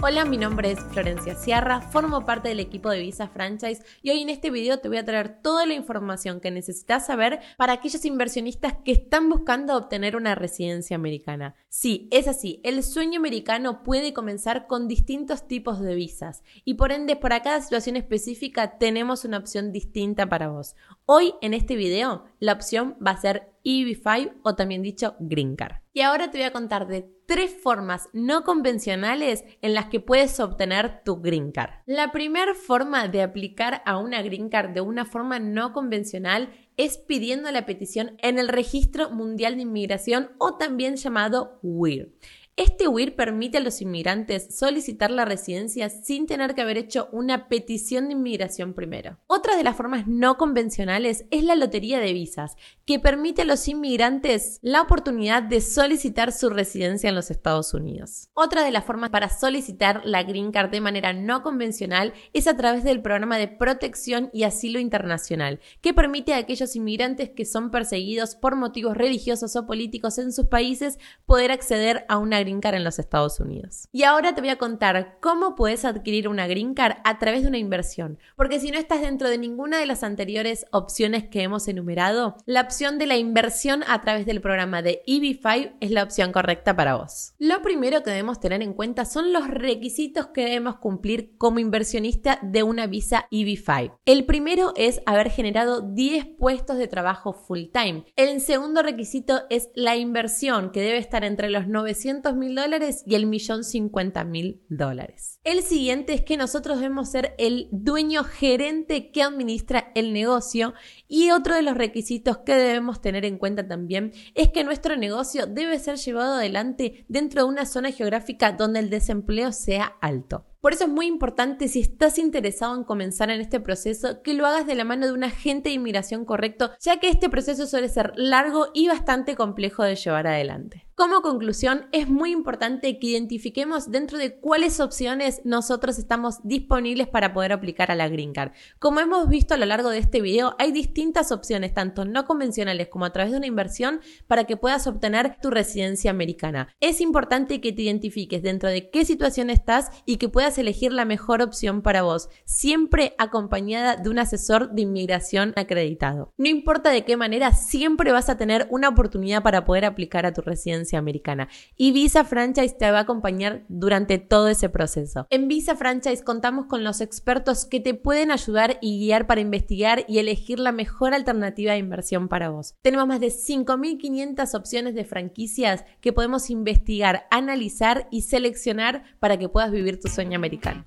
Hola, mi nombre es Florencia Sierra, formo parte del equipo de Visa Franchise y hoy en este video te voy a traer toda la información que necesitas saber para aquellos inversionistas que están buscando obtener una residencia americana. Sí, es así, el sueño americano puede comenzar con distintos tipos de visas y por ende para cada situación específica tenemos una opción distinta para vos. Hoy en este video la opción va a ser EB5 o también dicho Green Card. Y ahora te voy a contar de tres formas no convencionales en las que puedes obtener tu Green Card. La primera forma de aplicar a una Green Card de una forma no convencional es pidiendo la petición en el Registro Mundial de Inmigración o también llamado WIR. Este WIR permite a los inmigrantes solicitar la residencia sin tener que haber hecho una petición de inmigración primero. Otra de las formas no convencionales es la lotería de visas, que permite a los inmigrantes la oportunidad de solicitar su residencia en los Estados Unidos. Otra de las formas para solicitar la Green Card de manera no convencional es a través del programa de protección y asilo internacional, que permite a aquellos inmigrantes que son perseguidos por motivos religiosos o políticos en sus países poder acceder a una Green Card en los Estados Unidos. Y ahora te voy a contar cómo puedes adquirir una Green Card a través de una inversión, porque si no estás dentro de ninguna de las anteriores opciones que hemos enumerado, la opción de la inversión a través del programa de EB5 es la opción correcta para vos. Lo primero que debemos tener en cuenta son los requisitos que debemos cumplir como inversionista de una visa EB5. El primero es haber generado 10 puestos de trabajo full time. El segundo requisito es la inversión, que debe estar entre los 900 dólares y el millón cincuenta mil dólares. El siguiente es que nosotros debemos ser el dueño gerente que administra el negocio y otro de los requisitos que debemos tener en cuenta también es que nuestro negocio debe ser llevado adelante dentro de una zona geográfica donde el desempleo sea alto. Por eso es muy importante si estás interesado en comenzar en este proceso que lo hagas de la mano de un agente de inmigración correcto, ya que este proceso suele ser largo y bastante complejo de llevar adelante. Como conclusión, es muy importante que identifiquemos dentro de cuáles opciones nosotros estamos disponibles para poder aplicar a la Green Card. Como hemos visto a lo largo de este video, hay distintas opciones, tanto no convencionales como a través de una inversión, para que puedas obtener tu residencia americana. Es importante que te identifiques dentro de qué situación estás y que puedas elegir la mejor opción para vos, siempre acompañada de un asesor de inmigración acreditado. No importa de qué manera, siempre vas a tener una oportunidad para poder aplicar a tu residencia americana. Y Visa Franchise te va a acompañar durante todo ese proceso. En Visa Franchise contamos con los expertos que te pueden ayudar y guiar para investigar y elegir la mejor alternativa de inversión para vos. Tenemos más de 5.500 opciones de franquicias que podemos investigar, analizar y seleccionar para que puedas vivir tu sueño americano.